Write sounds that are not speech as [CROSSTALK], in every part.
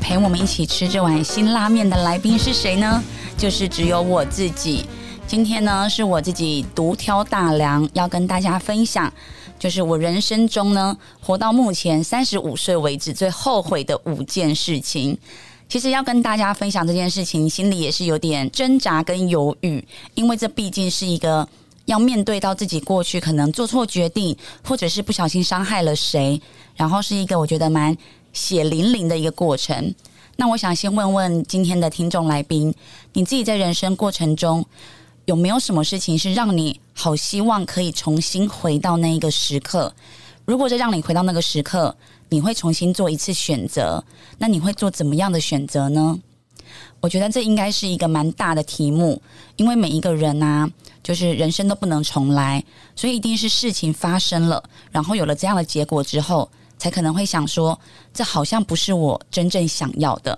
陪我们一起吃这碗辛拉面的来宾是谁呢？就是只有我自己。今天呢，是我自己独挑大梁，要跟大家分享，就是我人生中呢，活到目前三十五岁为止最后悔的五件事情。其实要跟大家分享这件事情，心里也是有点挣扎跟犹豫，因为这毕竟是一个要面对到自己过去可能做错决定，或者是不小心伤害了谁，然后是一个我觉得蛮血淋淋的一个过程。那我想先问问今天的听众来宾，你自己在人生过程中有没有什么事情是让你好希望可以重新回到那一个时刻？如果再让你回到那个时刻，你会重新做一次选择，那你会做怎么样的选择呢？我觉得这应该是一个蛮大的题目，因为每一个人啊，就是人生都不能重来，所以一定是事情发生了，然后有了这样的结果之后，才可能会想说，这好像不是我真正想要的。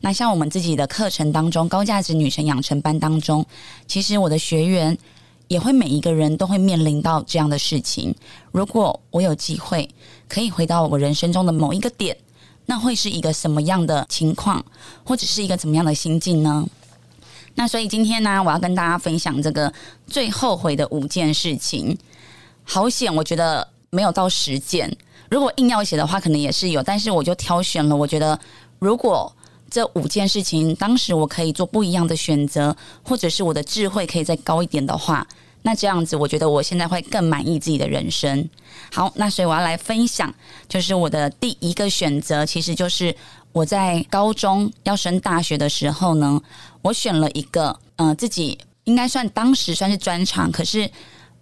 那像我们自己的课程当中，高价值女神养成班当中，其实我的学员也会每一个人都会面临到这样的事情。如果我有机会可以回到我人生中的某一个点，那会是一个什么样的情况，或者是一个怎么样的心境呢？那所以今天呢，我要跟大家分享这个最后悔的五件事情。好险，我觉得没有到十件。如果硬要写的话，可能也是有，但是我就挑选了。我觉得如果这五件事情，当时我可以做不一样的选择，或者是我的智慧可以再高一点的话，那这样子，我觉得我现在会更满意自己的人生。好，那所以我要来分享，就是我的第一个选择，其实就是我在高中要升大学的时候呢，我选了一个，呃，自己应该算当时算是专长，可是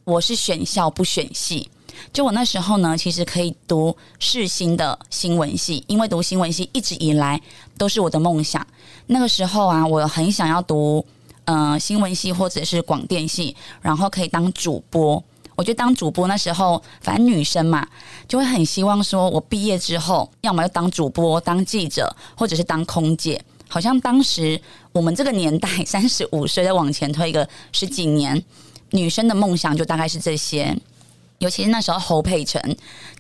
我是选校不选系。就我那时候呢，其实可以读世新的新闻系，因为读新闻系一直以来都是我的梦想。那个时候啊，我很想要读呃新闻系或者是广电系，然后可以当主播。我觉得当主播那时候，反正女生嘛，就会很希望说，我毕业之后，要么就当主播、当记者，或者是当空姐。好像当时我们这个年代，三十五岁再往前推个十几年，女生的梦想就大概是这些。尤其是那时候侯佩岑、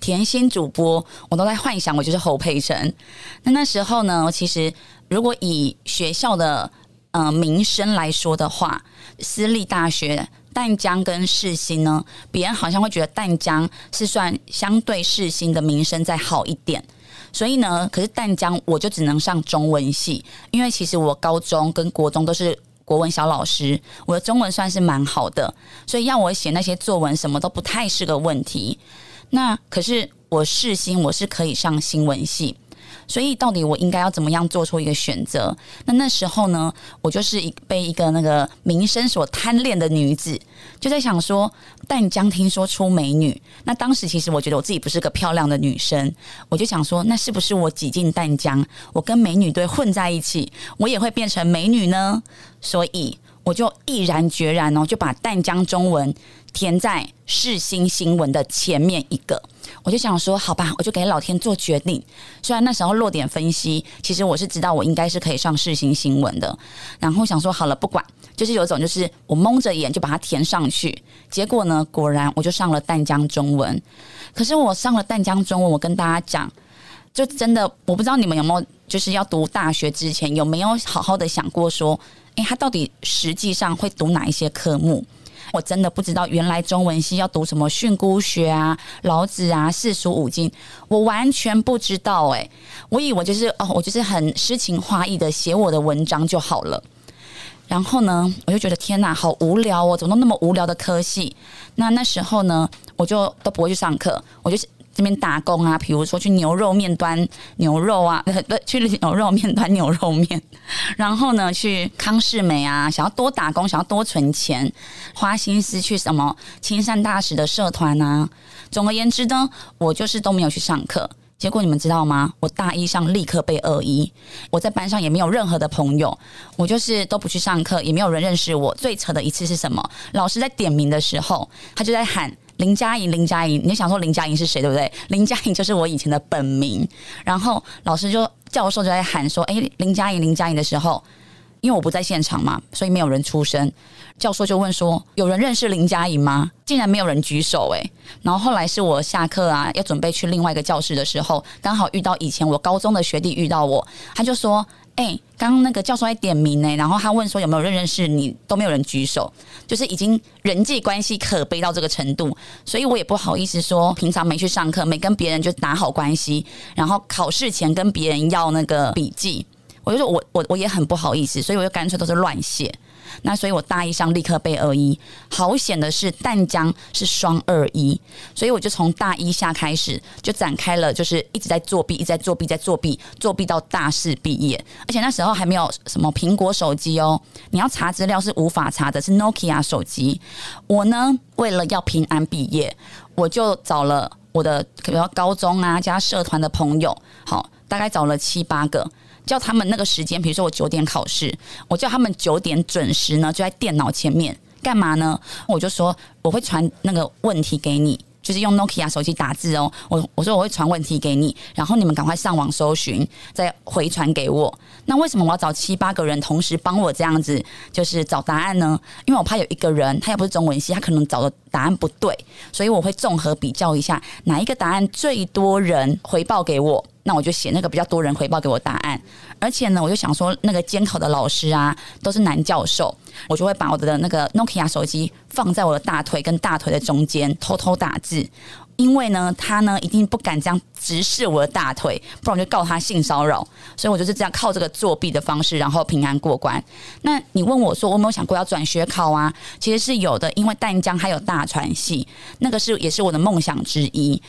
甜心主播，我都在幻想我就是侯佩岑。那那时候呢，其实如果以学校的呃名声来说的话，私立大学淡江跟世新呢，别人好像会觉得淡江是算相对世新的名声再好一点。所以呢，可是淡江我就只能上中文系，因为其实我高中跟国中都是。国文小老师，我的中文算是蛮好的，所以要我写那些作文，什么都不太是个问题。那可是我试新，我是可以上新闻系。所以，到底我应该要怎么样做出一个选择？那那时候呢，我就是一被一个那个名声所贪恋的女子，就在想说，淡江听说出美女。那当时其实我觉得我自己不是个漂亮的女生，我就想说，那是不是我挤进淡江，我跟美女队混在一起，我也会变成美女呢？所以我就毅然决然哦，就把淡江中文填在世新新闻的前面一个。我就想说，好吧，我就给老天做决定。虽然那时候落点分析，其实我是知道我应该是可以上世新新闻的。然后想说，好了，不管，就是有种就是我蒙着眼就把它填上去。结果呢，果然我就上了淡江中文。可是我上了淡江中文，我跟大家讲，就真的我不知道你们有没有，就是要读大学之前有没有好好的想过说，诶，他到底实际上会读哪一些科目？我真的不知道，原来中文系要读什么训诂学啊、老子啊、四书五经，我完全不知道哎。我以为就是哦，我就是很诗情画意的写我的文章就好了。然后呢，我就觉得天哪，好无聊哦，怎么都那么无聊的科系？那那时候呢，我就都不会去上课，我就是。这边打工啊，比如说去牛肉面端牛肉啊，[LAUGHS] 不去牛肉面端牛肉面，然后呢去康世美啊，想要多打工，想要多存钱，花心思去什么青山大使的社团啊。总而言之呢，我就是都没有去上课。结果你们知道吗？我大一上立刻被二一，我在班上也没有任何的朋友，我就是都不去上课，也没有人认识我。最扯的一次是什么？老师在点名的时候，他就在喊林佳莹，林佳莹。你想说林佳莹是谁，对不对？林佳莹就是我以前的本名。然后老师就教授就在喊说：“哎，林佳莹，林佳莹”的时候。因为我不在现场嘛，所以没有人出声。教授就问说：“有人认识林佳莹吗？”竟然没有人举手诶。然后后来是我下课啊，要准备去另外一个教室的时候，刚好遇到以前我高中的学弟遇到我，他就说：“哎，刚刚那个教授在点名呢。”然后他问说：“有没有人认识你？”都没有人举手，就是已经人际关系可悲到这个程度，所以我也不好意思说平常没去上课，没跟别人就打好关系，然后考试前跟别人要那个笔记。我就说，我我我也很不好意思，所以我就干脆都是乱写。那所以我大一上立刻背二一，好险的是淡江是双二一，所以我就从大一下开始就展开了，就是一直在作弊，一直在作弊，在作弊，作弊到大四毕业。而且那时候还没有什么苹果手机哦，你要查资料是无法查的，是 Nokia 手机。我呢，为了要平安毕业，我就找了我的比如说高中啊加社团的朋友，好，大概找了七八个。叫他们那个时间，比如说我九点考试，我叫他们九点准时呢，就在电脑前面干嘛呢？我就说我会传那个问题给你。就是用 Nokia 手机打字哦，我我说我会传问题给你，然后你们赶快上网搜寻，再回传给我。那为什么我要找七八个人同时帮我这样子，就是找答案呢？因为我怕有一个人他又不是中文系，他可能找的答案不对，所以我会综合比较一下哪一个答案最多人回报给我，那我就写那个比较多人回报给我答案。而且呢，我就想说那个监考的老师啊都是男教授，我就会把我的那个 Nokia 手机放在我的大腿跟大腿的中间偷偷打字。因为呢，他呢一定不敢这样直视我的大腿，不然我就告他性骚扰。所以我就是这样靠这个作弊的方式，然后平安过关。那你问我说，我没有想过要转学考啊？其实是有的，因为淡江还有大传系，那个是也是我的梦想之一。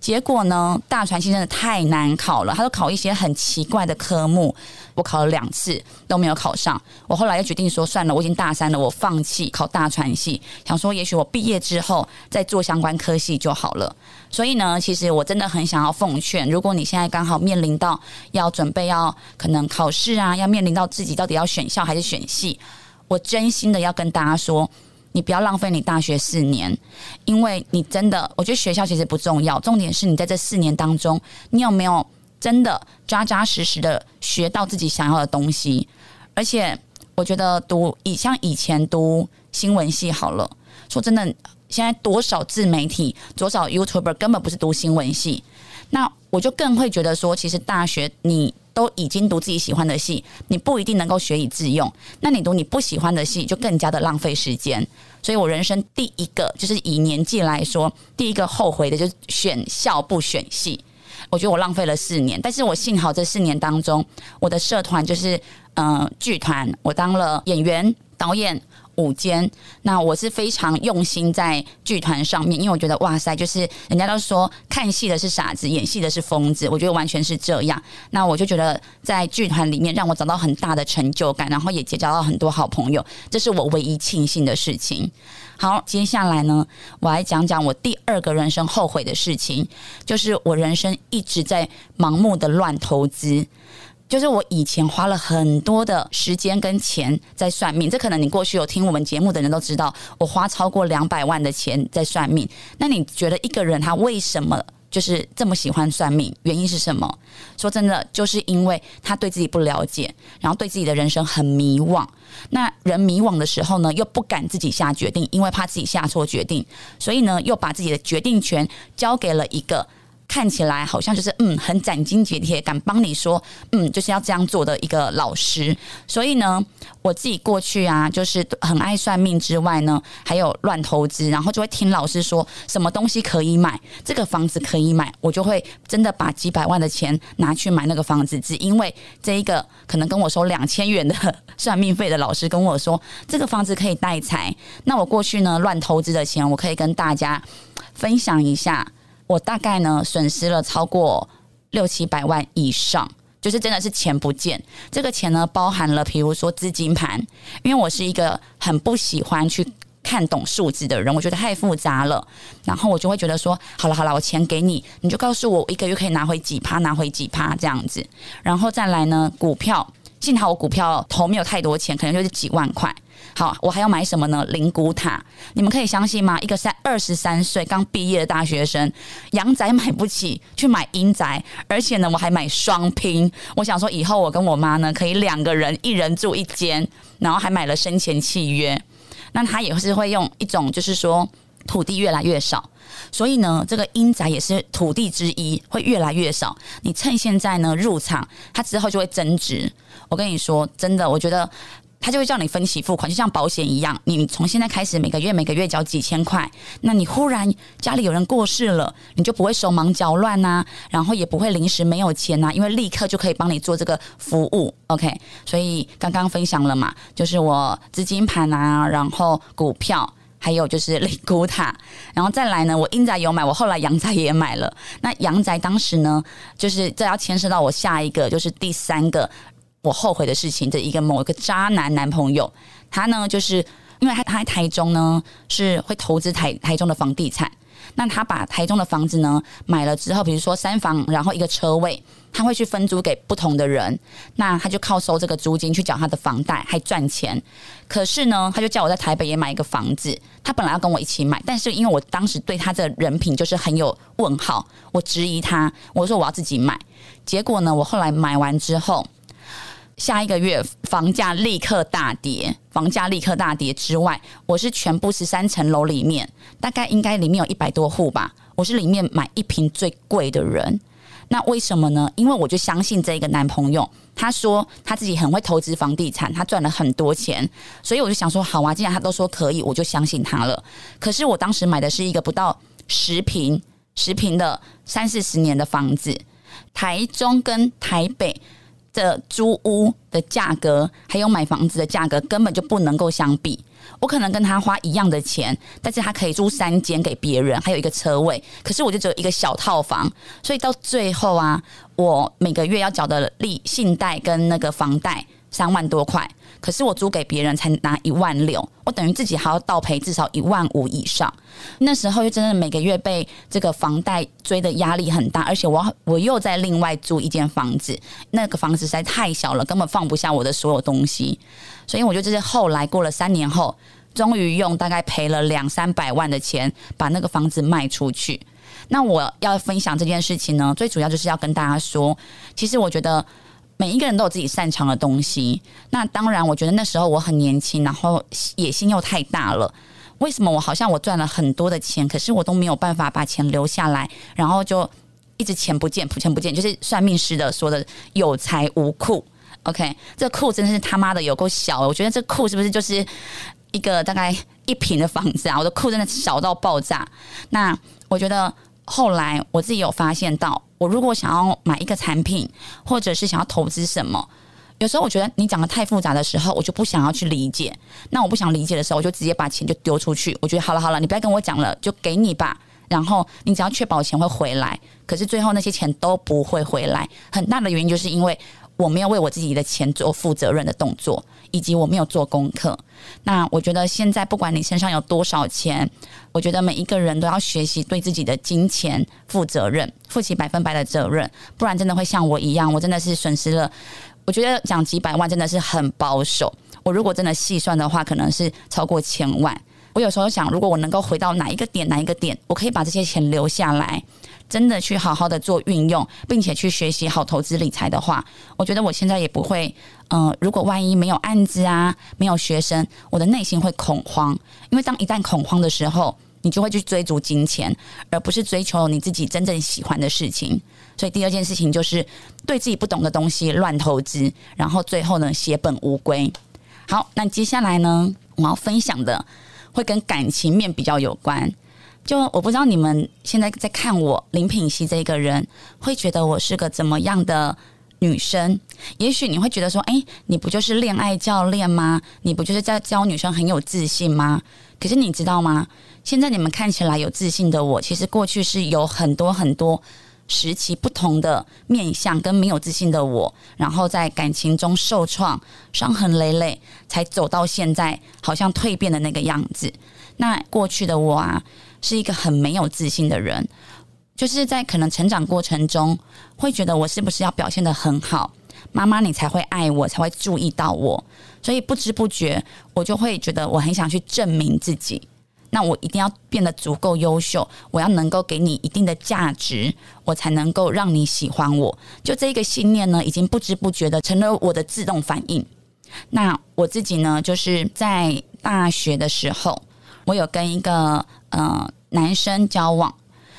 结果呢，大传系真的太难考了，他都考一些很奇怪的科目，我考了两次都没有考上。我后来又决定说，算了，我已经大三了，我放弃考大传系，想说也许我毕业之后再做相关科系就好了。所以呢，其实我真的很想要奉劝，如果你现在刚好面临到要准备要可能考试啊，要面临到自己到底要选校还是选系，我真心的要跟大家说。你不要浪费你大学四年，因为你真的，我觉得学校其实不重要，重点是你在这四年当中，你有没有真的扎扎实实的学到自己想要的东西？而且，我觉得读以像以前读新闻系好了，说真的，现在多少自媒体，多少 YouTuber 根本不是读新闻系，那我就更会觉得说，其实大学你。都已经读自己喜欢的戏，你不一定能够学以致用。那你读你不喜欢的戏，就更加的浪费时间。所以我人生第一个就是以年纪来说，第一个后悔的就是选校不选系。我觉得我浪费了四年，但是我幸好这四年当中，我的社团就是嗯剧团，我当了演员、导演。午间，那我是非常用心在剧团上面，因为我觉得哇塞，就是人家都说看戏的是傻子，演戏的是疯子，我觉得完全是这样。那我就觉得在剧团里面让我找到很大的成就感，然后也结交到很多好朋友，这是我唯一庆幸的事情。好，接下来呢，我来讲讲我第二个人生后悔的事情，就是我人生一直在盲目的乱投资。就是我以前花了很多的时间跟钱在算命，这可能你过去有听我们节目的人都知道，我花超过两百万的钱在算命。那你觉得一个人他为什么就是这么喜欢算命？原因是什么？说真的，就是因为他对自己不了解，然后对自己的人生很迷惘。那人迷惘的时候呢，又不敢自己下决定，因为怕自己下错决定，所以呢，又把自己的决定权交给了一个。看起来好像就是嗯很斩钉截铁，敢帮你说嗯就是要这样做的一个老师。所以呢，我自己过去啊，就是很爱算命之外呢，还有乱投资，然后就会听老师说什么东西可以买，这个房子可以买，我就会真的把几百万的钱拿去买那个房子，只因为这一个可能跟我收两千元的算命费的老师跟我说这个房子可以带财。那我过去呢乱投资的钱，我可以跟大家分享一下。我大概呢损失了超过六七百万以上，就是真的是钱不见。这个钱呢包含了，比如说资金盘，因为我是一个很不喜欢去。看懂数字的人，我觉得太复杂了。然后我就会觉得说，好了好了，我钱给你，你就告诉我一个月可以拿回几趴，拿回几趴这样子。然后再来呢，股票，幸好我股票投没有太多钱，可能就是几万块。好，我还要买什么呢？灵骨塔，你们可以相信吗？一个三二十三岁刚毕业的大学生，阳宅买不起，去买阴宅，而且呢，我还买双拼。我想说，以后我跟我妈呢，可以两个人一人住一间，然后还买了生前契约。那他也是会用一种，就是说土地越来越少，所以呢，这个阴宅也是土地之一，会越来越少。你趁现在呢入场，它之后就会增值。我跟你说，真的，我觉得。他就会叫你分期付款，就像保险一样。你从现在开始每个月每个月交几千块，那你忽然家里有人过世了，你就不会手忙脚乱呐，然后也不会临时没有钱呐，因为立刻就可以帮你做这个服务。OK，所以刚刚分享了嘛，就是我资金盘啊，然后股票，还有就是领股塔，然后再来呢，我阴宅有买，我后来阳宅也买了。那阳宅当时呢，就是这要牵涉到我下一个，就是第三个。我后悔的事情的一个某一个渣男男朋友，他呢，就是因为他他在台中呢是会投资台台中的房地产，那他把台中的房子呢买了之后，比如说三房，然后一个车位，他会去分租给不同的人，那他就靠收这个租金去缴他的房贷，还赚钱。可是呢，他就叫我在台北也买一个房子，他本来要跟我一起买，但是因为我当时对他的人品就是很有问号，我质疑他，我说我要自己买。结果呢，我后来买完之后。下一个月房价立刻大跌，房价立刻大跌之外，我是全部十三层楼里面，大概应该里面有一百多户吧，我是里面买一平最贵的人。那为什么呢？因为我就相信这一个男朋友，他说他自己很会投资房地产，他赚了很多钱，所以我就想说，好啊，既然他都说可以，我就相信他了。可是我当时买的是一个不到十平、十平的三四十年的房子，台中跟台北。的租屋的价格，还有买房子的价格，根本就不能够相比。我可能跟他花一样的钱，但是他可以租三间给别人，还有一个车位。可是我就只有一个小套房，所以到最后啊，我每个月要缴的利信贷跟那个房贷三万多块。可是我租给别人才拿一万六，我等于自己还要倒赔至少一万五以上。那时候就真的每个月被这个房贷追的压力很大，而且我我又在另外租一间房子，那个房子实在太小了，根本放不下我的所有东西。所以我就就是后来过了三年后，终于用大概赔了两三百万的钱把那个房子卖出去。那我要分享这件事情呢，最主要就是要跟大家说，其实我觉得。每一个人都有自己擅长的东西。那当然，我觉得那时候我很年轻，然后野心又太大了。为什么我好像我赚了很多的钱，可是我都没有办法把钱留下来，然后就一直钱不见，钱不见，就是算命师的说的有财无库。OK，这库真的是他妈的有够小。我觉得这库是不是就是一个大概一平的房子啊？我的库真的小到爆炸。那我觉得。后来我自己有发现到，我如果想要买一个产品，或者是想要投资什么，有时候我觉得你讲的太复杂的时候，我就不想要去理解。那我不想理解的时候，我就直接把钱就丢出去。我觉得好了好了，你不要跟我讲了，就给你吧。然后你只要确保钱会回来，可是最后那些钱都不会回来。很大的原因就是因为我没有为我自己的钱做负责任的动作。以及我没有做功课，那我觉得现在不管你身上有多少钱，我觉得每一个人都要学习对自己的金钱负责任，负起百分百的责任，不然真的会像我一样，我真的是损失了。我觉得讲几百万真的是很保守，我如果真的细算的话，可能是超过千万。我有时候想，如果我能够回到哪一个点，哪一个点，我可以把这些钱留下来。真的去好好的做运用，并且去学习好投资理财的话，我觉得我现在也不会。嗯，如果万一没有案子啊，没有学生，我的内心会恐慌。因为当一旦恐慌的时候，你就会去追逐金钱，而不是追求你自己真正喜欢的事情。所以第二件事情就是对自己不懂的东西乱投资，然后最后呢血本无归。好，那接下来呢，我要分享的会跟感情面比较有关。就我不知道你们现在在看我林品熙这个人，会觉得我是个怎么样的女生？也许你会觉得说，哎，你不就是恋爱教练吗？你不就是在教女生很有自信吗？可是你知道吗？现在你们看起来有自信的我，其实过去是有很多很多时期不同的面相跟没有自信的我，然后在感情中受创、伤痕累累，才走到现在好像蜕变的那个样子。那过去的我啊，是一个很没有自信的人，就是在可能成长过程中，会觉得我是不是要表现的很好，妈妈你才会爱我，才会注意到我，所以不知不觉我就会觉得我很想去证明自己。那我一定要变得足够优秀，我要能够给你一定的价值，我才能够让你喜欢我。就这一个信念呢，已经不知不觉的成了我的自动反应。那我自己呢，就是在大学的时候，我有跟一个呃男生交往，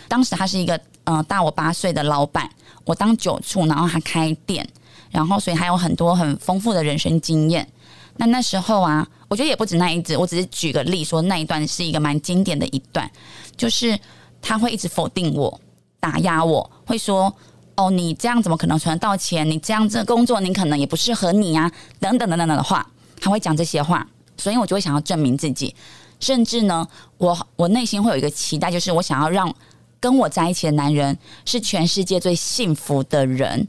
当时他是一个呃大我八岁的老板，我当酒处，然后他开店，然后所以还有很多很丰富的人生经验。那那时候啊，我觉得也不止那一只，我只是举个例说那一段是一个蛮经典的一段，就是他会一直否定我、打压我，会说：“哦，你这样怎么可能存得到钱？你这样这工作，你可能也不适合你啊，等等等等等的话，他会讲这些话，所以我就会想要证明自己，甚至呢，我我内心会有一个期待，就是我想要让跟我在一起的男人是全世界最幸福的人，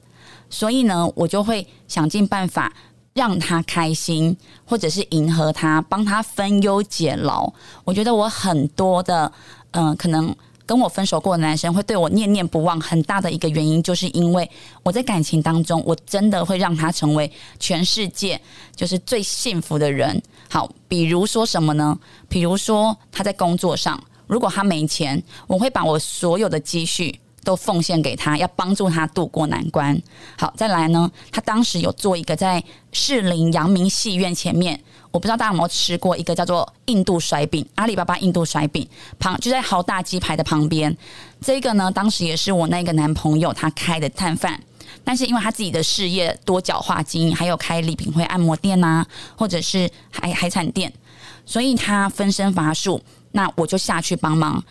所以呢，我就会想尽办法。让他开心，或者是迎合他，帮他分忧解劳。我觉得我很多的，嗯，可能跟我分手过的男生会对我念念不忘，很大的一个原因，就是因为我在感情当中，我真的会让他成为全世界就是最幸福的人。好，比如说什么呢？比如说他在工作上，如果他没钱，我会把我所有的积蓄。都奉献给他，要帮助他度过难关。好，再来呢，他当时有做一个在士林阳明戏院前面，我不知道大家有没有吃过一个叫做印度甩饼，阿里巴巴印度甩饼旁就在豪大鸡排的旁边。这个呢，当时也是我那个男朋友他开的摊贩，但是因为他自己的事业多角化经营，还有开礼品会按摩店呐，或者是海海产店，所以他分身乏术。那我就下去帮忙。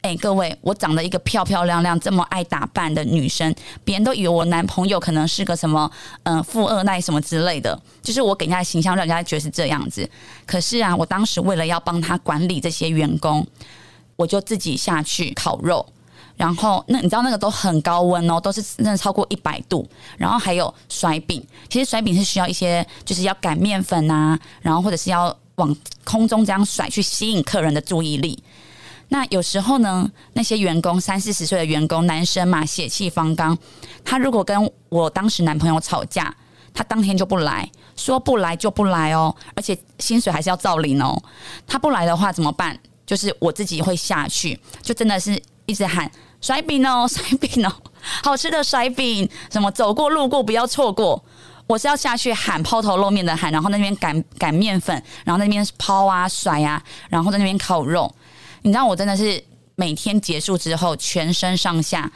哎，各位，我长得一个漂漂亮亮、这么爱打扮的女生，别人都以为我男朋友可能是个什么，嗯，富二代什么之类的。就是我给人家的形象，让人家觉得是这样子。可是啊，我当时为了要帮他管理这些员工，我就自己下去烤肉，然后那你知道那个都很高温哦，都是真的超过一百度。然后还有甩饼，其实甩饼是需要一些，就是要擀面粉啊，然后或者是要往空中这样甩，去吸引客人的注意力。那有时候呢，那些员工三四十岁的员工，男生嘛，血气方刚。他如果跟我当时男朋友吵架，他当天就不来，说不来就不来哦，而且薪水还是要照领哦。他不来的话怎么办？就是我自己会下去，就真的是一直喊甩饼哦，甩饼哦，好吃的甩饼，什么走过路过不要错过。我是要下去喊抛头露面的喊，然后那边擀擀面粉，然后那边抛啊甩啊，然后在那边烤肉。你知道我真的是每天结束之后，全身上下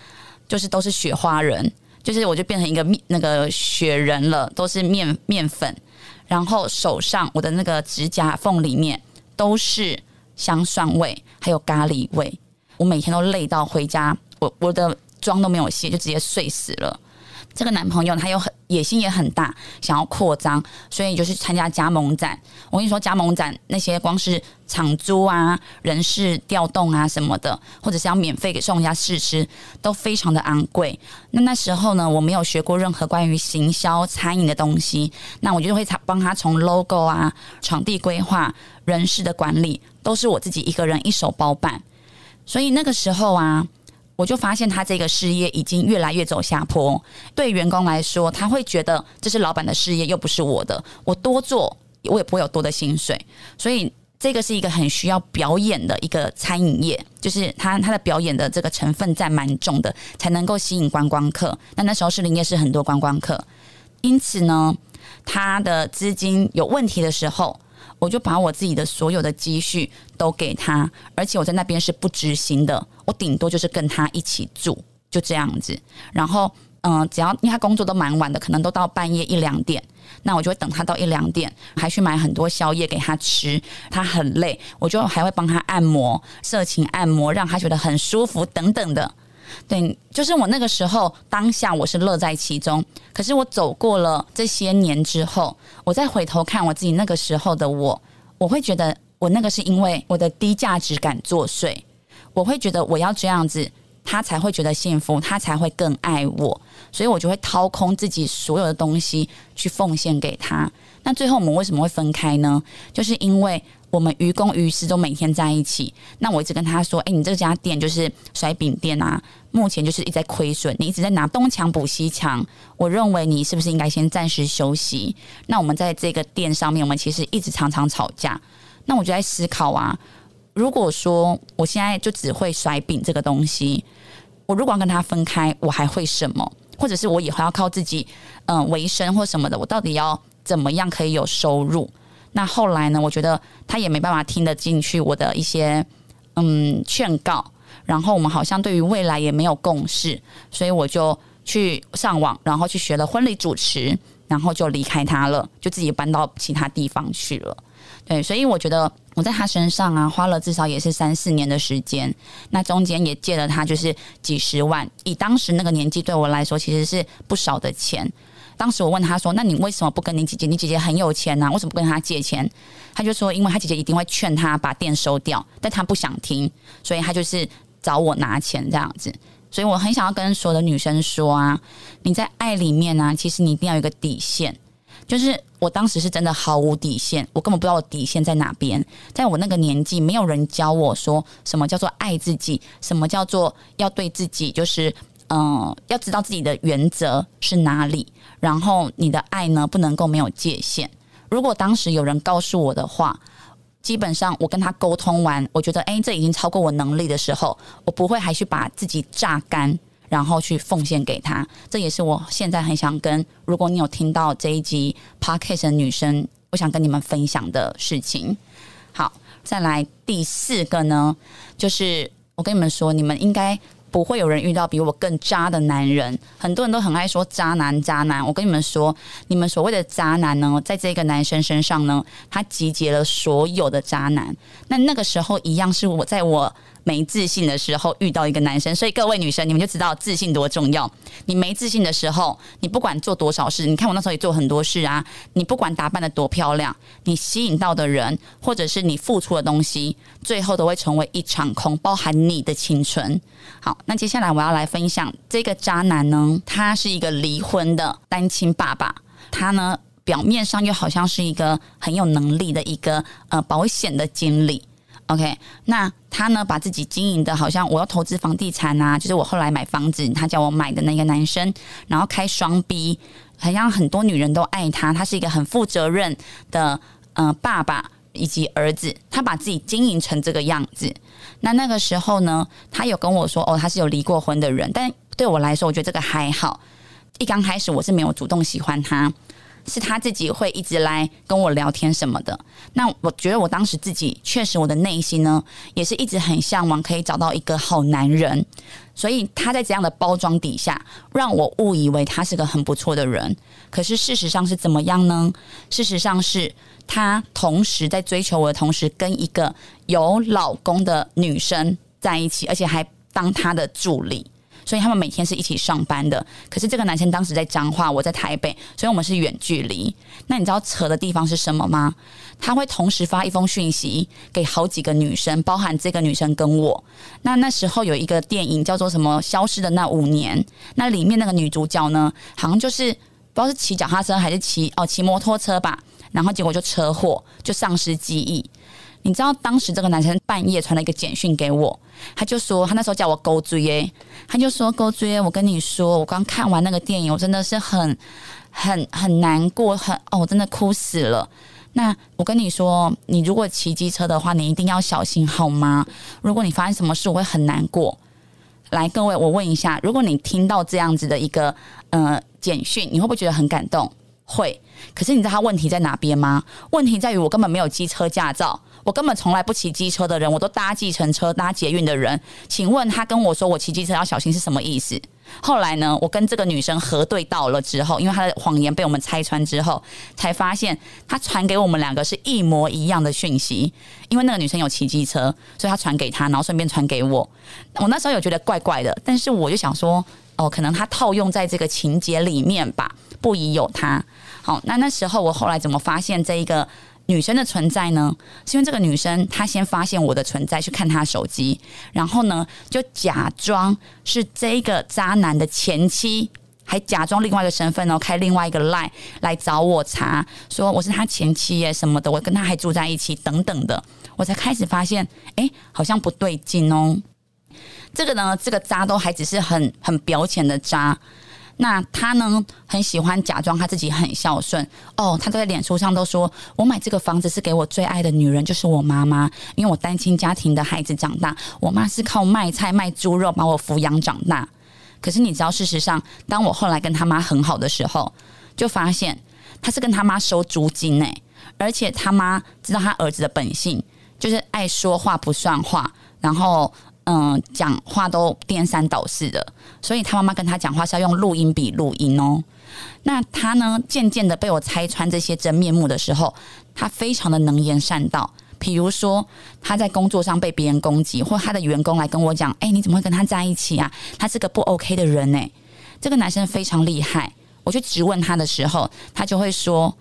就是都是雪花人，就是我就变成一个面那个雪人了，都是面面粉，然后手上我的那个指甲缝里面都是香蒜味，还有咖喱味，我每天都累到回家，我我的妆都没有卸，就直接睡死了。这个男朋友他又很野心也很大，想要扩张，所以就是参加加盟展。我跟你说，加盟展那些光是场租啊、人事调动啊什么的，或者是要免费给送人家试吃，都非常的昂贵。那那时候呢，我没有学过任何关于行销餐饮的东西，那我就会帮他从 logo 啊、场地规划、人事的管理，都是我自己一个人一手包办。所以那个时候啊。我就发现他这个事业已经越来越走下坡。对员工来说，他会觉得这是老板的事业，又不是我的。我多做，我也不会有多的薪水。所以，这个是一个很需要表演的一个餐饮业，就是他他的表演的这个成分在蛮重的，才能够吸引观光客。那那时候是林业是很多观光客，因此呢，他的资金有问题的时候。我就把我自己的所有的积蓄都给他，而且我在那边是不执行的，我顶多就是跟他一起住，就这样子。然后，嗯，只要因为他工作都蛮晚的，可能都到半夜一两点，那我就会等他到一两点，还去买很多宵夜给他吃。他很累，我就还会帮他按摩，色情按摩，让他觉得很舒服等等的。对，就是我那个时候当下我是乐在其中，可是我走过了这些年之后，我再回头看我自己那个时候的我，我会觉得我那个是因为我的低价值感作祟，我会觉得我要这样子他才会觉得幸福，他才会更爱我，所以我就会掏空自己所有的东西去奉献给他。那最后我们为什么会分开呢？就是因为我们于公于私都每天在一起。那我一直跟他说：“哎，你这家店就是甩饼店啊，目前就是一直在亏损，你一直在拿东墙补西墙。我认为你是不是应该先暂时休息？那我们在这个店上面，我们其实一直常常吵架。那我就在思考啊，如果说我现在就只会甩饼这个东西，我如果要跟他分开，我还会什么？或者是我以后要靠自己嗯为生或什么的，我到底要？”怎么样可以有收入？那后来呢？我觉得他也没办法听得进去我的一些嗯劝告，然后我们好像对于未来也没有共识，所以我就去上网，然后去学了婚礼主持，然后就离开他了，就自己搬到其他地方去了。对，所以我觉得我在他身上啊，花了至少也是三四年的时间，那中间也借了他就是几十万，以当时那个年纪对我来说，其实是不少的钱。当时我问他说：“那你为什么不跟你姐姐？你姐姐很有钱呐，为什么不跟她借钱？”他就说：“因为他姐姐一定会劝他把店收掉，但他不想听，所以他就是找我拿钱这样子。所以我很想要跟所有的女生说啊，你在爱里面呢，其实你一定要有个底线。就是我当时是真的毫无底线，我根本不知道我底线在哪边。在我那个年纪，没有人教我说什么叫做爱自己，什么叫做要对自己，就是嗯，要知道自己的原则是哪里。”然后你的爱呢，不能够没有界限。如果当时有人告诉我的话，基本上我跟他沟通完，我觉得哎，这已经超过我能力的时候，我不会还去把自己榨干，然后去奉献给他。这也是我现在很想跟，如果你有听到这一集 podcast 的女生，我想跟你们分享的事情。好，再来第四个呢，就是我跟你们说，你们应该。不会有人遇到比我更渣的男人。很多人都很爱说渣男，渣男。我跟你们说，你们所谓的渣男呢，在这个男生身上呢，他集结了所有的渣男。那那个时候一样是我在我。没自信的时候遇到一个男生，所以各位女生，你们就知道自信多重要。你没自信的时候，你不管做多少事，你看我那时候也做很多事啊。你不管打扮的多漂亮，你吸引到的人，或者是你付出的东西，最后都会成为一场空，包含你的青春。好，那接下来我要来分享这个渣男呢，他是一个离婚的单亲爸爸，他呢表面上又好像是一个很有能力的一个呃保险的经理。OK，那他呢？把自己经营的好像我要投资房地产啊，就是我后来买房子，他叫我买的那个男生，然后开双 B，好像很多女人都爱他。他是一个很负责任的呃爸爸以及儿子，他把自己经营成这个样子。那那个时候呢，他有跟我说，哦，他是有离过婚的人，但对我来说，我觉得这个还好。一刚开始我是没有主动喜欢他。是他自己会一直来跟我聊天什么的。那我觉得我当时自己确实我的内心呢，也是一直很向往可以找到一个好男人。所以他在这样的包装底下，让我误以为他是个很不错的人。可是事实上是怎么样呢？事实上是他同时在追求我的同时，跟一个有老公的女生在一起，而且还当他的助理。所以他们每天是一起上班的，可是这个男生当时在彰化，我在台北，所以我们是远距离。那你知道扯的地方是什么吗？他会同时发一封讯息给好几个女生，包含这个女生跟我。那那时候有一个电影叫做什么《消失的那五年》，那里面那个女主角呢，好像就是不知道是骑脚踏车还是骑哦骑摩托车吧，然后结果就车祸，就丧失记忆。你知道当时这个男生半夜传了一个简讯给我，他就说他那时候叫我勾追耶，他就说勾追，我跟你说，我刚看完那个电影，我真的是很很很难过，很哦，我真的哭死了。那我跟你说，你如果骑机车的话，你一定要小心好吗？如果你发生什么事，我会很难过。来，各位，我问一下，如果你听到这样子的一个呃简讯，你会不会觉得很感动？会。可是你知道他问题在哪边吗？问题在于我根本没有机车驾照。我根本从来不骑机车的人，我都搭计程车、搭捷运的人。请问他跟我说我骑机车要小心是什么意思？后来呢，我跟这个女生核对到了之后，因为她的谎言被我们拆穿之后，才发现她传给我们两个是一模一样的讯息。因为那个女生有骑机车，所以她传给她，然后顺便传给我。我那时候有觉得怪怪的，但是我就想说，哦，可能她套用在这个情节里面吧，不宜有他。好，那那时候我后来怎么发现这一个？女生的存在呢？是因为这个女生她先发现我的存在，去看她手机，然后呢就假装是这个渣男的前妻，还假装另外一个身份哦，开另外一个 line 来找我查，说我是他前妻耶什么的，我跟他还住在一起等等的，我才开始发现，哎，好像不对劲哦。这个呢，这个渣都还只是很很表浅的渣。那他呢，很喜欢假装他自己很孝顺哦。他都在脸书上都说：“我买这个房子是给我最爱的女人，就是我妈妈。因为我单亲家庭的孩子长大，我妈是靠卖菜卖猪肉把我抚养长大。可是你知道，事实上，当我后来跟他妈很好的时候，就发现他是跟他妈收租金呢。而且他妈知道他儿子的本性，就是爱说话不算话，然后。”嗯，讲话都颠三倒四的，所以他妈妈跟他讲话是要用录音笔录音哦。那他呢，渐渐的被我拆穿这些真面目的时候，他非常的能言善道。比如说，他在工作上被别人攻击，或他的员工来跟我讲：“哎，你怎么会跟他在一起啊？他是个不 OK 的人呢。”这个男生非常厉害。我去质问他的时候，他就会说：“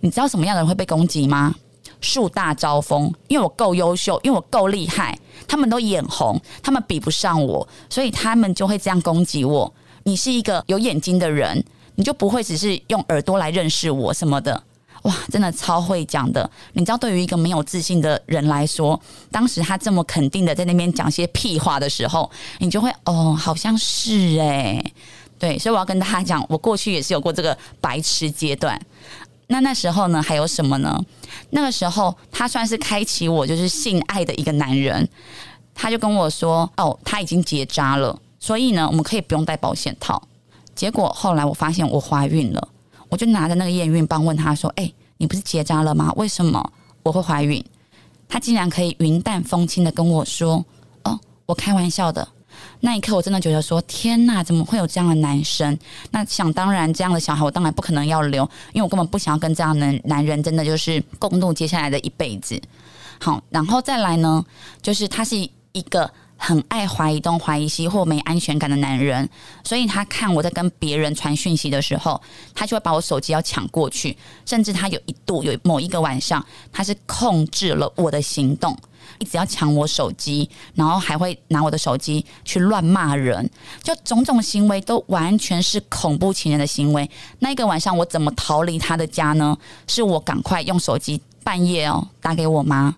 你知道什么样的人会被攻击吗？”树大招风，因为我够优秀，因为我够厉害，他们都眼红，他们比不上我，所以他们就会这样攻击我。你是一个有眼睛的人，你就不会只是用耳朵来认识我什么的。哇，真的超会讲的。你知道，对于一个没有自信的人来说，当时他这么肯定的在那边讲些屁话的时候，你就会哦，好像是哎，对。所以我要跟大家讲，我过去也是有过这个白痴阶段。那那时候呢，还有什么呢？那个时候，他算是开启我就是性爱的一个男人。他就跟我说：“哦，他已经结扎了，所以呢，我们可以不用戴保险套。”结果后来我发现我怀孕了，我就拿着那个验孕棒问他说：“哎，你不是结扎了吗？为什么我会怀孕？”他竟然可以云淡风轻的跟我说：“哦，我开玩笑的。”那一刻，我真的觉得说：“天哪，怎么会有这样的男生？”那想当然，这样的小孩我当然不可能要留，因为我根本不想要跟这样的男人真的就是共度接下来的一辈子。好，然后再来呢，就是他是一个很爱怀疑东怀疑西或没安全感的男人，所以他看我在跟别人传讯息的时候，他就会把我手机要抢过去，甚至他有一度有某一个晚上，他是控制了我的行动。一直要抢我手机，然后还会拿我的手机去乱骂人，就种种行为都完全是恐怖情人的行为。那一个晚上，我怎么逃离他的家呢？是我赶快用手机半夜哦打给我妈，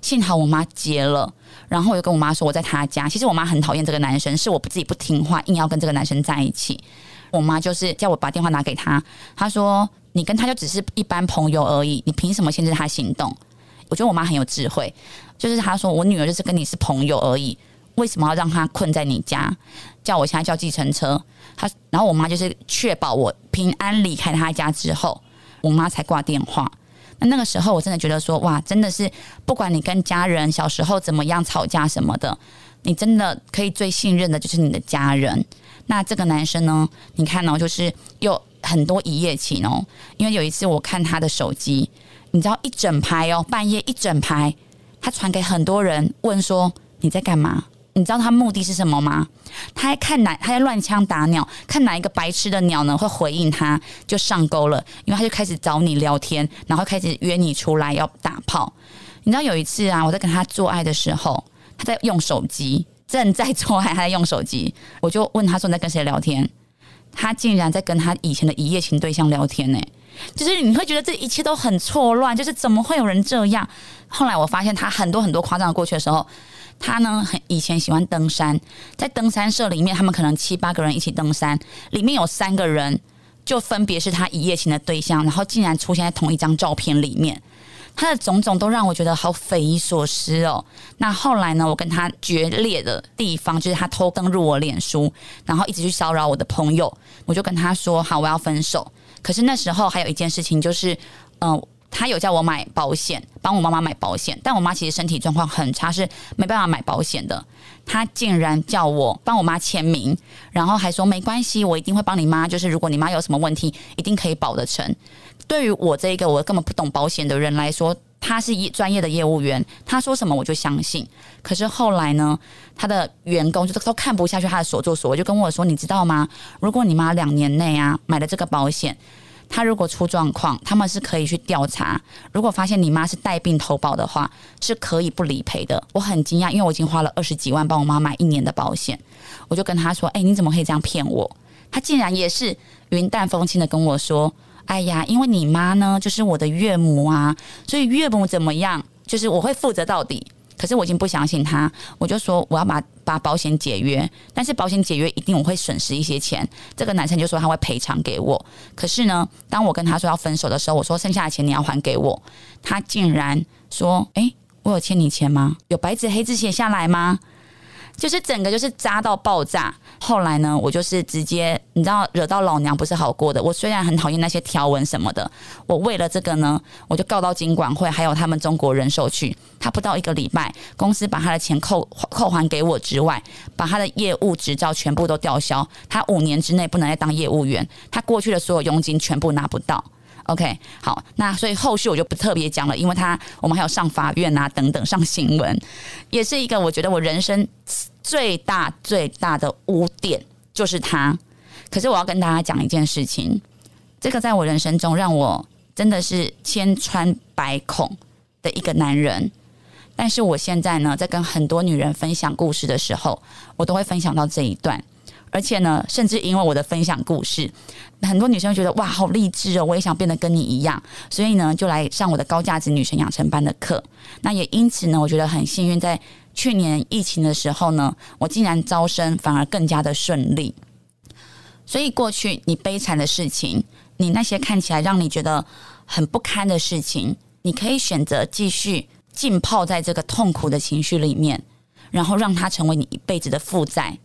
幸好我妈接了，然后我就跟我妈说我在他家。其实我妈很讨厌这个男生，是我自己不听话，硬要跟这个男生在一起。我妈就是叫我把电话拿给他，她说你跟他就只是一般朋友而已，你凭什么限制他行动？我觉得我妈很有智慧。就是他说我女儿就是跟你是朋友而已，为什么要让她困在你家？叫我现在叫计程车。他然后我妈就是确保我平安离开他家之后，我妈才挂电话。那那个时候我真的觉得说哇，真的是不管你跟家人小时候怎么样吵架什么的，你真的可以最信任的就是你的家人。那这个男生呢，你看哦，就是又很多一夜情哦，因为有一次我看他的手机，你知道一整排哦，半夜一整排。他传给很多人问说你在干嘛？你知道他目的是什么吗？他还看哪？他在乱枪打鸟，看哪一个白痴的鸟呢会回应他，就上钩了。因为他就开始找你聊天，然后开始约你出来要打炮。你知道有一次啊，我在跟他做爱的时候，他在用手机，正在做爱，他在用手机，我就问他说你在跟谁聊天？他竟然在跟他以前的一夜情对象聊天呢。就是你会觉得这一切都很错乱，就是怎么会有人这样？后来我发现他很多很多夸张的过去的时候，他呢很以前喜欢登山，在登山社里面，他们可能七八个人一起登山，里面有三个人就分别是他一夜情的对象，然后竟然出现在同一张照片里面，他的种种都让我觉得好匪夷所思哦。那后来呢，我跟他决裂的地方就是他偷登入我脸书，然后一直去骚扰我的朋友，我就跟他说好，我要分手。可是那时候还有一件事情，就是，嗯，他有叫我买保险，帮我妈妈买保险，但我妈其实身体状况很差，是没办法买保险的。他竟然叫我帮我妈签名，然后还说没关系，我一定会帮你妈，就是如果你妈有什么问题，一定可以保得成。对于我这一个我根本不懂保险的人来说，他是一专业的业务员，他说什么我就相信。可是后来呢，他的员工就都看不下去他的所作所为，就跟我说：“你知道吗？如果你妈两年内啊买了这个保险。”他如果出状况，他们是可以去调查。如果发现你妈是带病投保的话，是可以不理赔的。我很惊讶，因为我已经花了二十几万帮我妈买一年的保险，我就跟他说：“哎，你怎么可以这样骗我？”他竟然也是云淡风轻的跟我说：“哎呀，因为你妈呢，就是我的岳母啊，所以岳母怎么样，就是我会负责到底。”可是我已经不相信他，我就说我要把把保险解约，但是保险解约一定我会损失一些钱。这个男生就说他会赔偿给我。可是呢，当我跟他说要分手的时候，我说剩下的钱你要还给我，他竟然说：“哎，我有欠你钱吗？有白纸黑字写下来吗？”就是整个就是渣到爆炸。后来呢，我就是直接，你知道，惹到老娘不是好过的。我虽然很讨厌那些条文什么的，我为了这个呢，我就告到经管会，还有他们中国人寿去。他不到一个礼拜，公司把他的钱扣扣还给我之外，把他的业务执照全部都吊销。他五年之内不能再当业务员，他过去的所有佣金全部拿不到。OK，好，那所以后续我就不特别讲了，因为他我们还有上法院啊等等上新闻，也是一个我觉得我人生最大最大的污点就是他。可是我要跟大家讲一件事情，这个在我人生中让我真的是千疮百孔的一个男人。但是我现在呢，在跟很多女人分享故事的时候，我都会分享到这一段。而且呢，甚至因为我的分享故事，很多女生觉得哇，好励志哦！我也想变得跟你一样，所以呢，就来上我的高价值女神养成班的课。那也因此呢，我觉得很幸运，在去年疫情的时候呢，我竟然招生反而更加的顺利。所以过去你悲惨的事情，你那些看起来让你觉得很不堪的事情，你可以选择继续浸泡在这个痛苦的情绪里面，然后让它成为你一辈子的负债。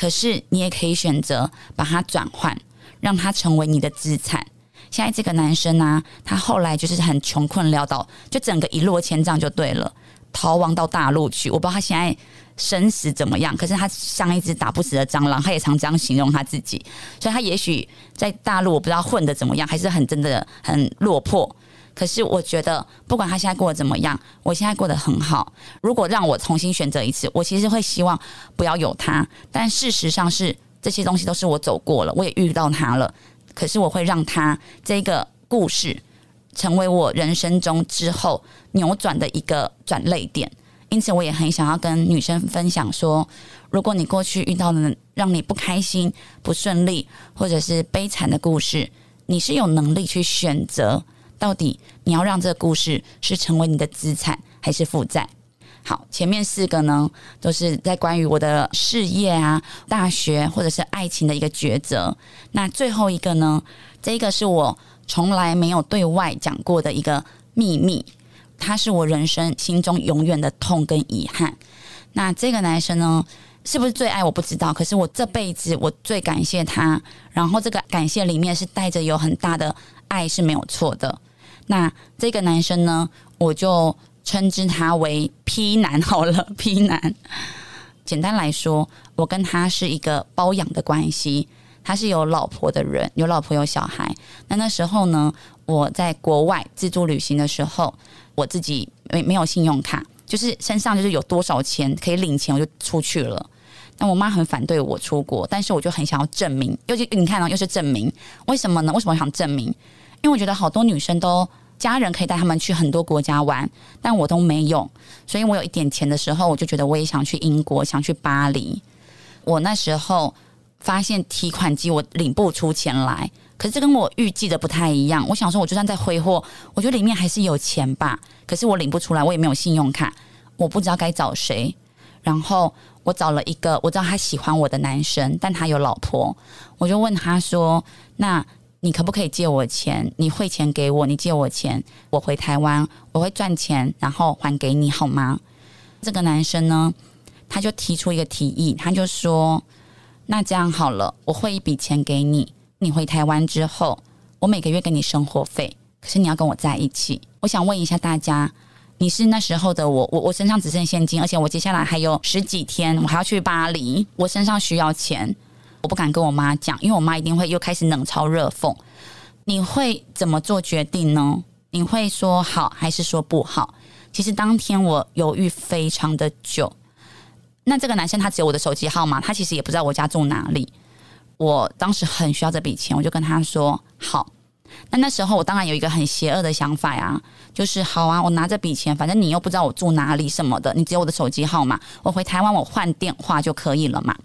可是你也可以选择把它转换，让它成为你的资产。现在这个男生呢，他后来就是很穷困潦倒，就整个一落千丈就对了，逃亡到大陆去。我不知道他现在生死怎么样，可是他像一只打不死的蟑螂，他也常这样形容他自己。所以他也许在大陆我不知道混的怎么样，还是很真的很落魄。可是我觉得，不管他现在过得怎么样，我现在过得很好。如果让我重新选择一次，我其实会希望不要有他。但事实上是这些东西都是我走过了，我也遇到他了。可是我会让他这个故事成为我人生中之后扭转的一个转泪点。因此，我也很想要跟女生分享说：如果你过去遇到的让你不开心、不顺利或者是悲惨的故事，你是有能力去选择。到底你要让这个故事是成为你的资产还是负债？好，前面四个呢都是在关于我的事业啊、大学或者是爱情的一个抉择。那最后一个呢，这个是我从来没有对外讲过的一个秘密，它是我人生心中永远的痛跟遗憾。那这个男生呢，是不是最爱我不知道，可是我这辈子我最感谢他，然后这个感谢里面是带着有很大的爱是没有错的。那这个男生呢，我就称之他为 P 男 [LAUGHS] 好了。P 男，简单来说，我跟他是一个包养的关系。他是有老婆的人，有老婆有小孩。那那时候呢，我在国外自助旅行的时候，我自己没没有信用卡，就是身上就是有多少钱可以领钱，我就出去了。那我妈很反对我出国，但是我就很想要证明，又就你看到又是证明，为什么呢？为什么想证明？因为我觉得好多女生都。家人可以带他们去很多国家玩，但我都没有。所以我有一点钱的时候，我就觉得我也想去英国，想去巴黎。我那时候发现提款机我领不出钱来，可是这跟我预计的不太一样。我想说，我就算在挥霍，我觉得里面还是有钱吧。可是我领不出来，我也没有信用卡，我不知道该找谁。然后我找了一个我知道他喜欢我的男生，但他有老婆，我就问他说：“那？”你可不可以借我钱？你汇钱给我，你借我钱，我回台湾，我会赚钱，然后还给你，好吗？这个男生呢，他就提出一个提议，他就说：“那这样好了，我汇一笔钱给你，你回台湾之后，我每个月给你生活费，可是你要跟我在一起。”我想问一下大家，你是那时候的我，我我身上只剩现金，而且我接下来还有十几天，我还要去巴黎，我身上需要钱。我不敢跟我妈讲，因为我妈一定会又开始冷嘲热讽。你会怎么做决定呢？你会说好还是说不好？其实当天我犹豫非常的久。那这个男生他只有我的手机号码，他其实也不知道我家住哪里。我当时很需要这笔钱，我就跟他说好。那那时候我当然有一个很邪恶的想法呀，就是好啊，我拿这笔钱，反正你又不知道我住哪里什么的，你只有我的手机号码，我回台湾我换电话就可以了嘛。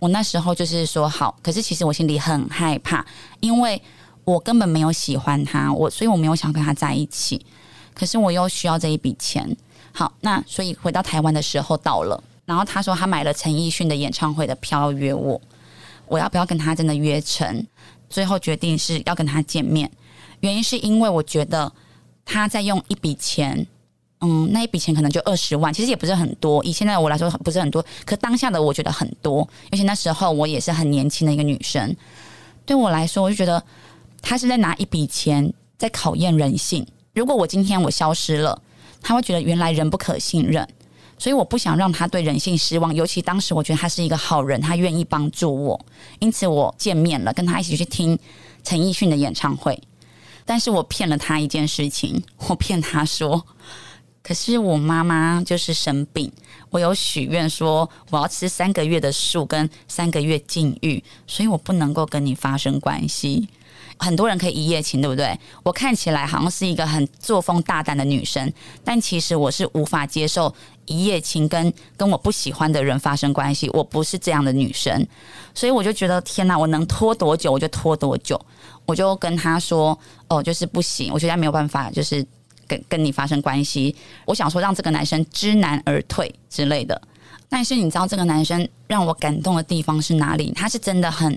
我那时候就是说好，可是其实我心里很害怕，因为我根本没有喜欢他，我所以我没有想跟他在一起。可是我又需要这一笔钱，好，那所以回到台湾的时候到了，然后他说他买了陈奕迅的演唱会的票约我，我要不要跟他真的约成？最后决定是要跟他见面，原因是因为我觉得他在用一笔钱，嗯，那一笔钱可能就二十万，其实也不是很多，以现在我来说不是很多，可当下的我觉得很多，而且那时候我也是很年轻的一个女生，对我来说，我就觉得他是在拿一笔钱在考验人性。如果我今天我消失了，他会觉得原来人不可信任，所以我不想让他对人性失望。尤其当时我觉得他是一个好人，他愿意帮助我，因此我见面了，跟他一起去听陈奕迅的演唱会。但是我骗了他一件事情，我骗他说，可是我妈妈就是生病，我有许愿说我要吃三个月的素跟三个月禁欲，所以我不能够跟你发生关系。很多人可以一夜情，对不对？我看起来好像是一个很作风大胆的女生，但其实我是无法接受一夜情跟跟我不喜欢的人发生关系。我不是这样的女生，所以我就觉得天哪，我能拖多久我就拖多久。我就跟他说：“哦，就是不行，我觉得没有办法，就是跟跟你发生关系。我想说让这个男生知难而退之类的。但是你知道这个男生让我感动的地方是哪里？他是真的很。”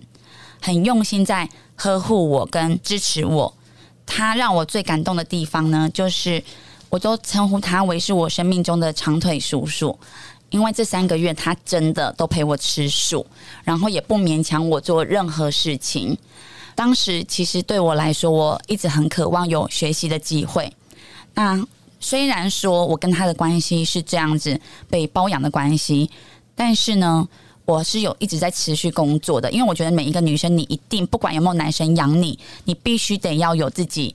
很用心在呵护我跟支持我，他让我最感动的地方呢，就是我都称呼他为是我生命中的长腿叔叔，因为这三个月他真的都陪我吃素，然后也不勉强我做任何事情。当时其实对我来说，我一直很渴望有学习的机会。那虽然说我跟他的关系是这样子被包养的关系，但是呢。我是有一直在持续工作的，因为我觉得每一个女生，你一定不管有没有男生养你，你必须得要有自己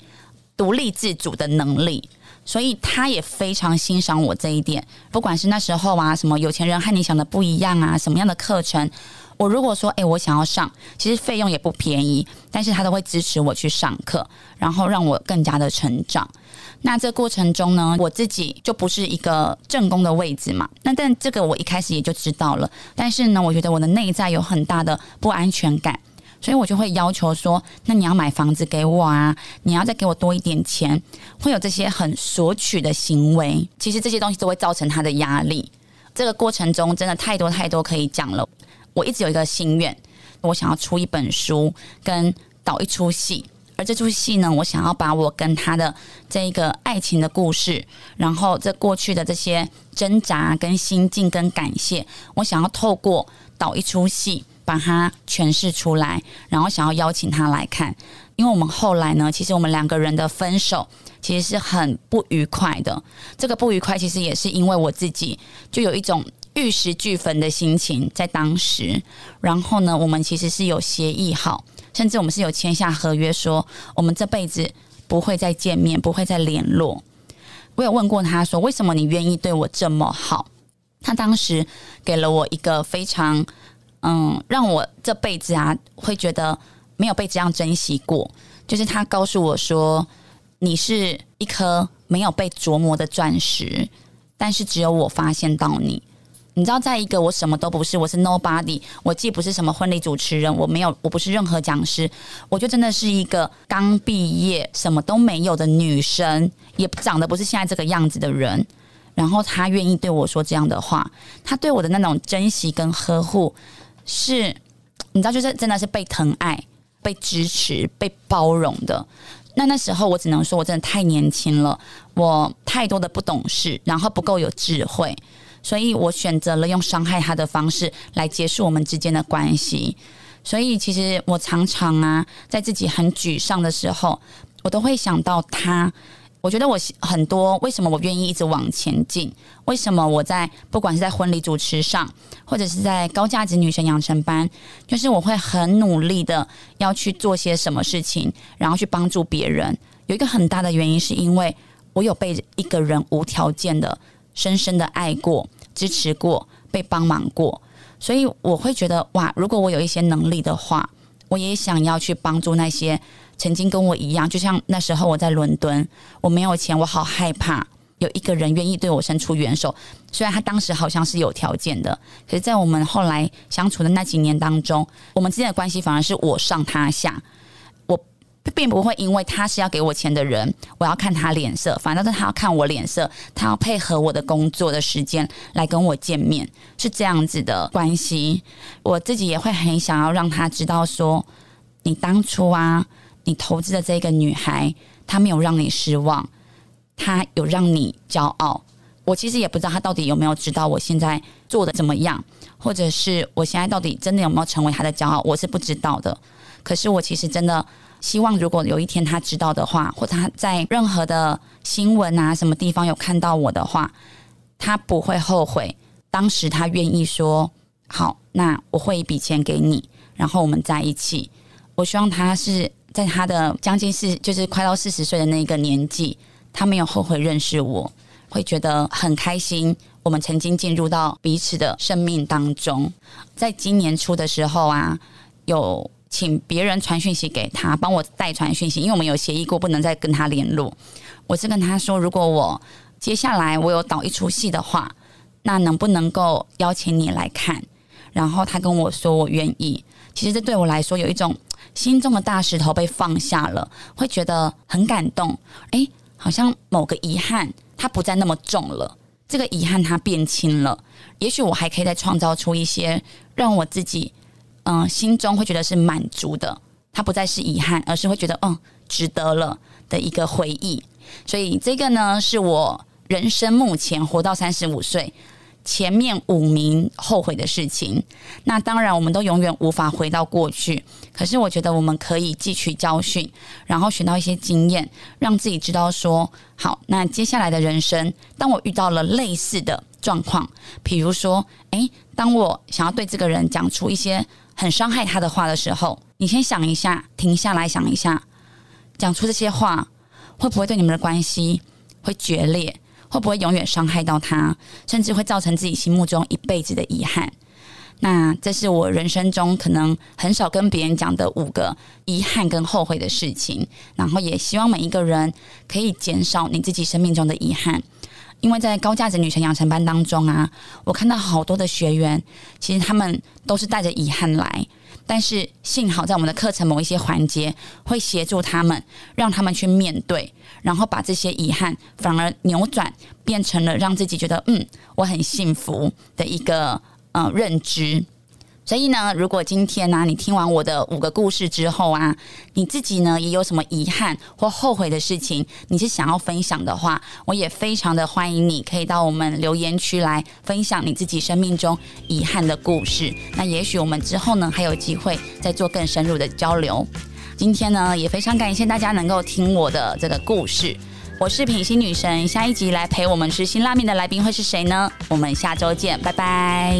独立自主的能力。所以他也非常欣赏我这一点。不管是那时候啊，什么有钱人和你想的不一样啊，什么样的课程，我如果说哎，我想要上，其实费用也不便宜，但是他都会支持我去上课，然后让我更加的成长。那这过程中呢，我自己就不是一个正宫的位置嘛。那但这个我一开始也就知道了。但是呢，我觉得我的内在有很大的不安全感，所以我就会要求说：那你要买房子给我啊，你要再给我多一点钱，会有这些很索取的行为。其实这些东西都会造成他的压力。这个过程中真的太多太多可以讲了。我一直有一个心愿，我想要出一本书，跟导一出戏。而这出戏呢，我想要把我跟他的这个爱情的故事，然后这过去的这些挣扎、跟心境、跟感谢，我想要透过导一出戏，把它诠释出来，然后想要邀请他来看。因为我们后来呢，其实我们两个人的分手其实是很不愉快的。这个不愉快，其实也是因为我自己就有一种玉石俱焚的心情在当时。然后呢，我们其实是有协议好。甚至我们是有签下合约，说我们这辈子不会再见面，不会再联络。我有问过他说，为什么你愿意对我这么好？他当时给了我一个非常嗯，让我这辈子啊会觉得没有被这样珍惜过。就是他告诉我说，你是一颗没有被琢磨的钻石，但是只有我发现到你。你知道，在一个我什么都不是，我是 nobody，我既不是什么婚礼主持人，我没有，我不是任何讲师，我就真的是一个刚毕业什么都没有的女生，也长得不是现在这个样子的人。然后他愿意对我说这样的话，他对我的那种珍惜跟呵护，是你知道，就是真的是被疼爱、被支持、被包容的。那那时候我只能说，我真的太年轻了，我太多的不懂事，然后不够有智慧。所以我选择了用伤害他的方式来结束我们之间的关系。所以其实我常常啊，在自己很沮丧的时候，我都会想到他。我觉得我很多为什么我愿意一直往前进？为什么我在不管是在婚礼主持上，或者是在高价值女神养成班，就是我会很努力的要去做些什么事情，然后去帮助别人。有一个很大的原因，是因为我有被一个人无条件的深深的爱过。支持过，被帮忙过，所以我会觉得哇，如果我有一些能力的话，我也想要去帮助那些曾经跟我一样，就像那时候我在伦敦，我没有钱，我好害怕有一个人愿意对我伸出援手。虽然他当时好像是有条件的，可是，在我们后来相处的那几年当中，我们之间的关系反而是我上他下。并不会因为他是要给我钱的人，我要看他脸色，反倒是他要看我脸色，他要配合我的工作的时间来跟我见面，是这样子的关系。我自己也会很想要让他知道说，你当初啊。你投资的这个女孩，她没有让你失望，她有让你骄傲。我其实也不知道她到底有没有知道我现在做的怎么样，或者是我现在到底真的有没有成为她的骄傲，我是不知道的。可是我其实真的希望，如果有一天他知道的话，或者她在任何的新闻啊什么地方有看到我的话，他不会后悔当时他愿意说好，那我汇一笔钱给你，然后我们在一起。我希望他是。在他的将近四，就是快到四十岁的那个年纪，他没有后悔认识我，会觉得很开心。我们曾经进入到彼此的生命当中，在今年初的时候啊，有请别人传讯息给他，帮我代传讯息，因为我们有协议过不能再跟他联络。我是跟他说，如果我接下来我有导一出戏的话，那能不能够邀请你来看？然后他跟我说，我愿意。其实这对我来说有一种。心中的大石头被放下了，会觉得很感动。哎，好像某个遗憾它不再那么重了，这个遗憾它变轻了。也许我还可以再创造出一些让我自己嗯心中会觉得是满足的，它不再是遗憾，而是会觉得嗯值得了的一个回忆。所以这个呢，是我人生目前活到三十五岁。前面五名后悔的事情，那当然我们都永远无法回到过去。可是我觉得我们可以汲取教训，然后学到一些经验，让自己知道说好。那接下来的人生，当我遇到了类似的状况，比如说，诶，当我想要对这个人讲出一些很伤害他的话的时候，你先想一下，停下来想一下，讲出这些话会不会对你们的关系会决裂？会不会永远伤害到他，甚至会造成自己心目中一辈子的遗憾？那这是我人生中可能很少跟别人讲的五个遗憾跟后悔的事情。然后也希望每一个人可以减少你自己生命中的遗憾，因为在高价值女神养成班当中啊，我看到好多的学员，其实他们都是带着遗憾来。但是幸好，在我们的课程某一些环节，会协助他们，让他们去面对，然后把这些遗憾反而扭转，变成了让自己觉得嗯，我很幸福的一个呃认知。所以呢，如果今天呢，你听完我的五个故事之后啊，你自己呢也有什么遗憾或后悔的事情，你是想要分享的话，我也非常的欢迎你可以到我们留言区来分享你自己生命中遗憾的故事。那也许我们之后呢还有机会再做更深入的交流。今天呢也非常感谢大家能够听我的这个故事。我是品心女神，下一集来陪我们吃辛拉面的来宾会是谁呢？我们下周见，拜拜。